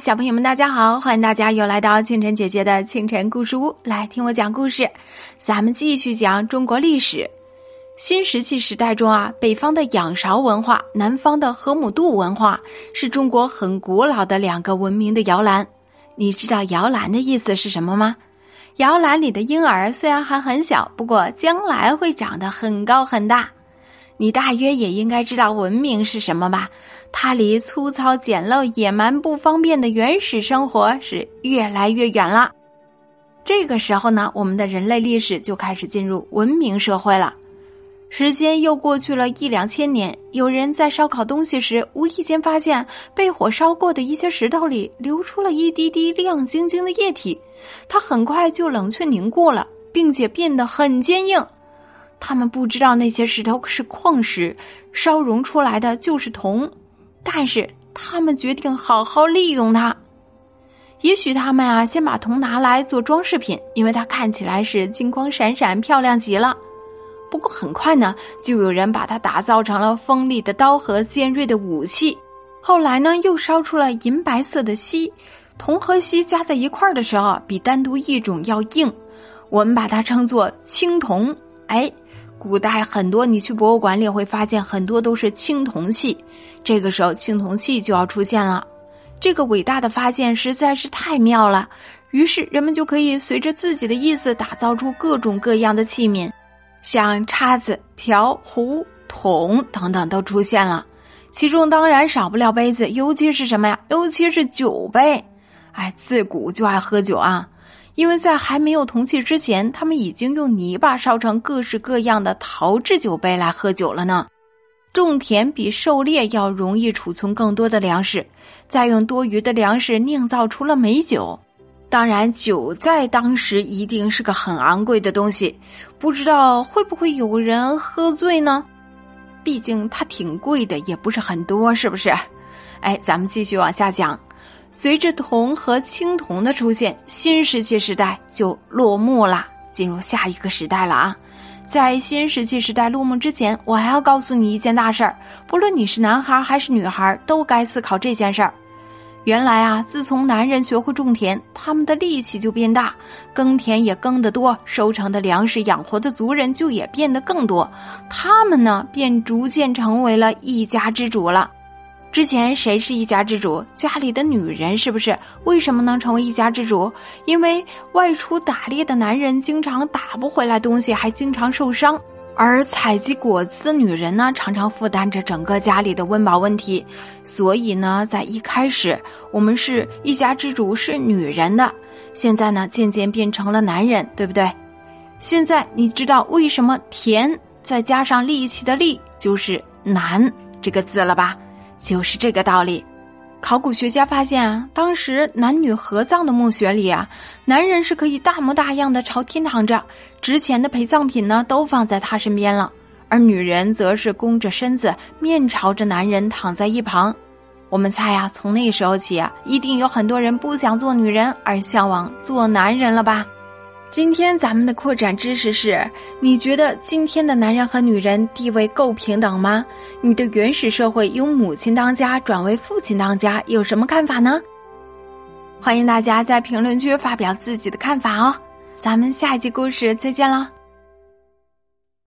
小朋友们，大家好！欢迎大家又来到清晨姐姐的清晨故事屋，来听我讲故事。咱们继续讲中国历史。新石器时代中啊，北方的仰韶文化，南方的河姆渡文化，是中国很古老的两个文明的摇篮。你知道摇篮的意思是什么吗？摇篮里的婴儿虽然还很小，不过将来会长得很高很大。你大约也应该知道文明是什么吧？它离粗糙、简陋、野蛮、不方便的原始生活是越来越远了。这个时候呢，我们的人类历史就开始进入文明社会了。时间又过去了一两千年，有人在烧烤东西时，无意间发现被火烧过的一些石头里流出了一滴滴亮晶晶的液体，它很快就冷却凝固了，并且变得很坚硬。他们不知道那些石头是矿石，烧融出来的就是铜，但是他们决定好好利用它。也许他们啊，先把铜拿来做装饰品，因为它看起来是金光闪闪、漂亮极了。不过很快呢，就有人把它打造成了锋利的刀和尖锐的武器。后来呢，又烧出了银白色的锡，铜和锡加在一块儿的时候，比单独一种要硬。我们把它称作青铜。哎。古代很多，你去博物馆里会发现很多都是青铜器。这个时候，青铜器就要出现了。这个伟大的发现实在是太妙了，于是人们就可以随着自己的意思打造出各种各样的器皿，像叉子、瓢、壶、桶等等都出现了。其中当然少不了杯子，尤其是什么呀？尤其是酒杯。哎，自古就爱喝酒啊。因为在还没有铜器之前，他们已经用泥巴烧成各式各样的陶制酒杯来喝酒了呢。种田比狩猎要容易储存更多的粮食，再用多余的粮食酿造出了美酒。当然，酒在当时一定是个很昂贵的东西，不知道会不会有人喝醉呢？毕竟它挺贵的，也不是很多，是不是？哎，咱们继续往下讲。随着铜和青铜的出现，新石器时代就落幕了，进入下一个时代了啊！在新石器时代落幕之前，我还要告诉你一件大事儿，不论你是男孩还是女孩，都该思考这件事儿。原来啊，自从男人学会种田，他们的力气就变大，耕田也耕得多，收成的粮食养活的族人就也变得更多，他们呢，便逐渐成为了一家之主了。之前谁是一家之主？家里的女人是不是？为什么能成为一家之主？因为外出打猎的男人经常打不回来东西，还经常受伤；而采集果子的女人呢，常常负担着整个家里的温饱问题。所以呢，在一开始，我们是一家之主是女人的，现在呢，渐渐变成了男人，对不对？现在你知道为什么田再加上力气的力就是男这个字了吧？就是这个道理，考古学家发现啊，当时男女合葬的墓穴里啊，男人是可以大模大样的朝天躺着，值钱的陪葬品呢都放在他身边了，而女人则是弓着身子，面朝着男人躺在一旁。我们猜啊，从那时候起啊，一定有很多人不想做女人，而向往做男人了吧。今天咱们的扩展知识是：你觉得今天的男人和女人地位够平等吗？你对原始社会由母亲当家转为父亲当家有什么看法呢？欢迎大家在评论区发表自己的看法哦！咱们下一集故事再见了。